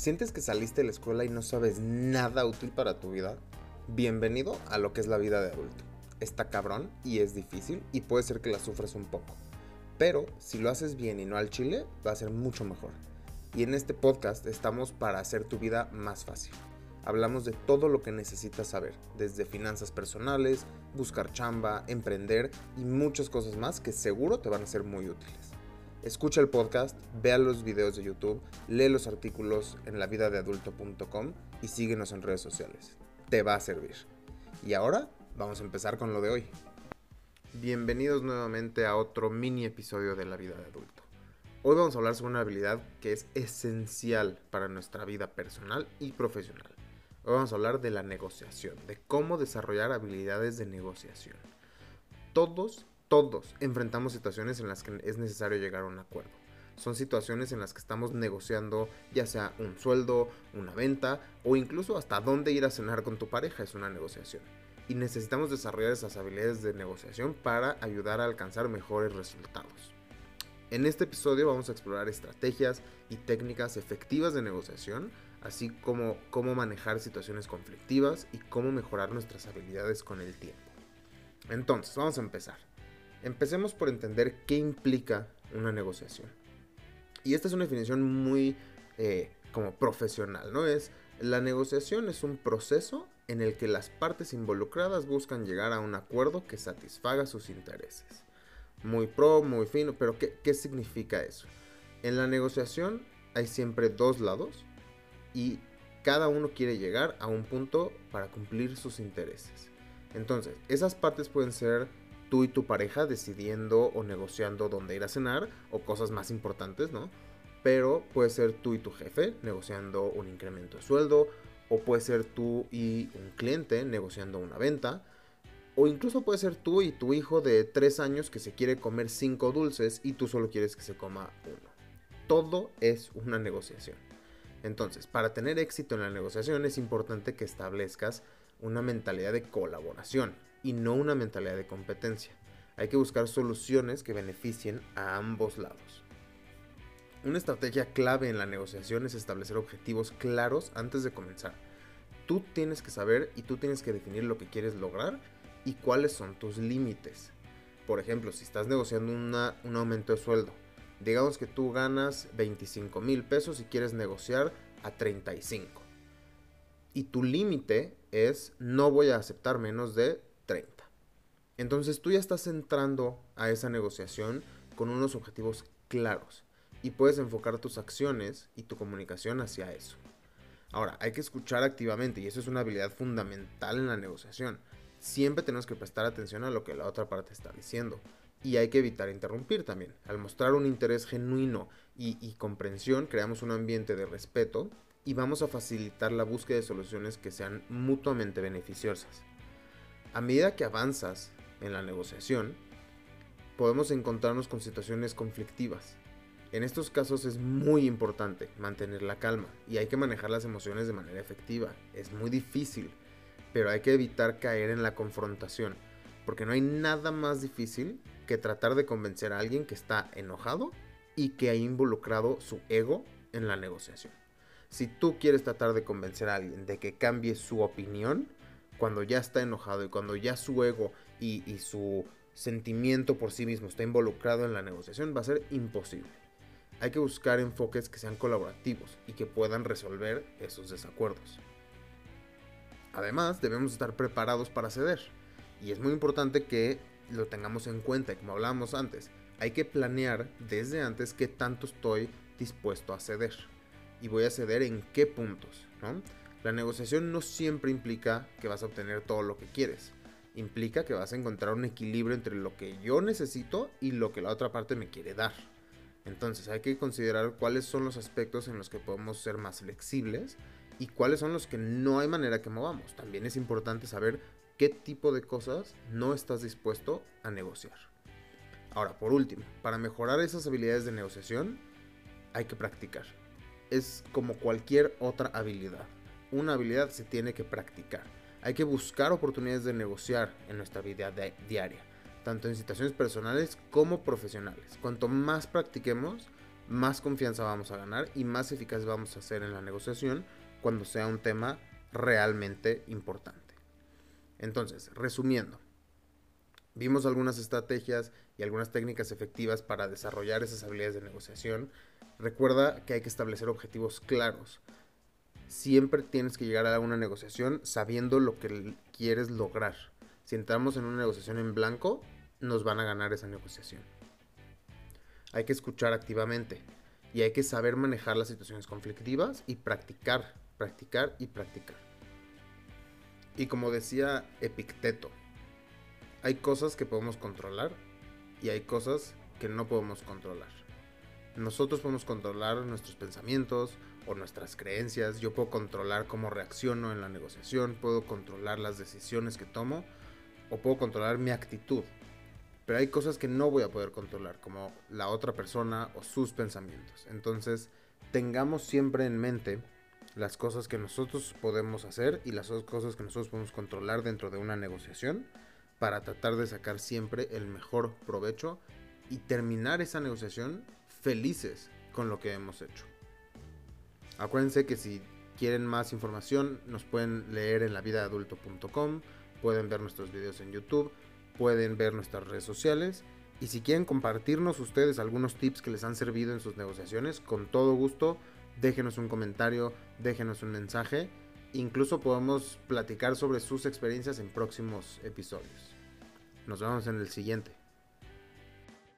¿Sientes que saliste de la escuela y no sabes nada útil para tu vida? Bienvenido a lo que es la vida de adulto. Está cabrón y es difícil y puede ser que la sufras un poco. Pero si lo haces bien y no al chile, va a ser mucho mejor. Y en este podcast estamos para hacer tu vida más fácil. Hablamos de todo lo que necesitas saber, desde finanzas personales, buscar chamba, emprender y muchas cosas más que seguro te van a ser muy útiles. Escucha el podcast, vea los videos de YouTube, lee los artículos en lavidadeadulto.com y síguenos en redes sociales. Te va a servir. Y ahora vamos a empezar con lo de hoy. Bienvenidos nuevamente a otro mini episodio de la vida de adulto. Hoy vamos a hablar sobre una habilidad que es esencial para nuestra vida personal y profesional. Hoy vamos a hablar de la negociación, de cómo desarrollar habilidades de negociación. Todos todos enfrentamos situaciones en las que es necesario llegar a un acuerdo. Son situaciones en las que estamos negociando ya sea un sueldo, una venta o incluso hasta dónde ir a cenar con tu pareja es una negociación. Y necesitamos desarrollar esas habilidades de negociación para ayudar a alcanzar mejores resultados. En este episodio vamos a explorar estrategias y técnicas efectivas de negociación, así como cómo manejar situaciones conflictivas y cómo mejorar nuestras habilidades con el tiempo. Entonces, vamos a empezar. Empecemos por entender qué implica una negociación. Y esta es una definición muy eh, como profesional, ¿no? Es la negociación es un proceso en el que las partes involucradas buscan llegar a un acuerdo que satisfaga sus intereses. Muy pro, muy fino, pero ¿qué, qué significa eso? En la negociación hay siempre dos lados y cada uno quiere llegar a un punto para cumplir sus intereses. Entonces, esas partes pueden ser tú y tu pareja decidiendo o negociando dónde ir a cenar o cosas más importantes, ¿no? Pero puede ser tú y tu jefe negociando un incremento de sueldo, o puede ser tú y un cliente negociando una venta, o incluso puede ser tú y tu hijo de 3 años que se quiere comer 5 dulces y tú solo quieres que se coma uno. Todo es una negociación. Entonces, para tener éxito en la negociación es importante que establezcas una mentalidad de colaboración y no una mentalidad de competencia. Hay que buscar soluciones que beneficien a ambos lados. Una estrategia clave en la negociación es establecer objetivos claros antes de comenzar. Tú tienes que saber y tú tienes que definir lo que quieres lograr y cuáles son tus límites. Por ejemplo, si estás negociando un aumento de sueldo, digamos que tú ganas 25 mil pesos y quieres negociar a 35. Y tu límite es no voy a aceptar menos de 30. Entonces tú ya estás entrando a esa negociación con unos objetivos claros y puedes enfocar tus acciones y tu comunicación hacia eso. Ahora, hay que escuchar activamente y eso es una habilidad fundamental en la negociación. Siempre tenemos que prestar atención a lo que la otra parte está diciendo. Y hay que evitar interrumpir también. Al mostrar un interés genuino y, y comprensión, creamos un ambiente de respeto y vamos a facilitar la búsqueda de soluciones que sean mutuamente beneficiosas. A medida que avanzas en la negociación, podemos encontrarnos con situaciones conflictivas. En estos casos es muy importante mantener la calma y hay que manejar las emociones de manera efectiva. Es muy difícil, pero hay que evitar caer en la confrontación, porque no hay nada más difícil que tratar de convencer a alguien que está enojado y que ha involucrado su ego en la negociación. Si tú quieres tratar de convencer a alguien de que cambie su opinión, cuando ya está enojado y cuando ya su ego y, su sentimiento por sí mismo está involucrado en la negociación, va a ser imposible. Hay que buscar enfoques que sean colaborativos y que puedan resolver esos desacuerdos. Además, debemos estar preparados para ceder. Y es muy importante que lo tengamos en cuenta, como hablábamos antes. Hay que planear desde antes qué tanto estoy dispuesto a ceder. Y voy a ceder en qué puntos, ¿no? La negociación no siempre implica que vas a obtener todo lo que quieres. Implica que vas a encontrar un equilibrio entre lo que yo necesito y lo que la otra parte me quiere dar. Entonces hay que considerar cuáles son los aspectos en los que podemos ser más flexibles y cuáles son los que no hay manera que movamos. También es importante saber qué tipo de cosas no estás dispuesto a negociar. Ahora, por último, para mejorar esas habilidades de negociación, hay que practicar. Es como cualquier otra habilidad una habilidad se tiene que practicar. Hay que buscar oportunidades de negociar en nuestra vida diaria, tanto en situaciones personales como profesionales. Cuanto más practiquemos, más confianza vamos a ganar y más eficaz vamos a ser en la negociación cuando sea un tema realmente importante. Entonces, resumiendo, vimos algunas estrategias y algunas técnicas efectivas para desarrollar esas habilidades de negociación. Recuerda que hay que establecer objetivos claros. Siempre tienes que llegar a una negociación sabiendo lo que quieres lograr. Si entramos en una negociación en blanco, nos van a ganar esa negociación. Hay que escuchar activamente y hay que saber manejar las situaciones conflictivas y practicar, practicar y practicar. Y como decía Epicteto, hay cosas que podemos controlar y hay cosas que no podemos controlar. Nosotros podemos controlar nuestros pensamientos o nuestras creencias. Yo puedo controlar cómo reacciono en la negociación, puedo controlar las decisiones que tomo o puedo controlar mi actitud. Pero hay cosas que no voy a poder controlar, como la otra persona o sus pensamientos. Entonces, tengamos siempre en mente las cosas que nosotros podemos hacer y las cosas que nosotros podemos controlar dentro de una negociación para tratar de sacar siempre el mejor provecho y terminar esa negociación felices con lo que hemos hecho. Acuérdense que si quieren más información nos pueden leer en lavidaadulto.com, pueden ver nuestros videos en YouTube, pueden ver nuestras redes sociales y si quieren compartirnos ustedes algunos tips que les han servido en sus negociaciones, con todo gusto déjenos un comentario, déjenos un mensaje. Incluso podemos platicar sobre sus experiencias en próximos episodios. Nos vemos en el siguiente.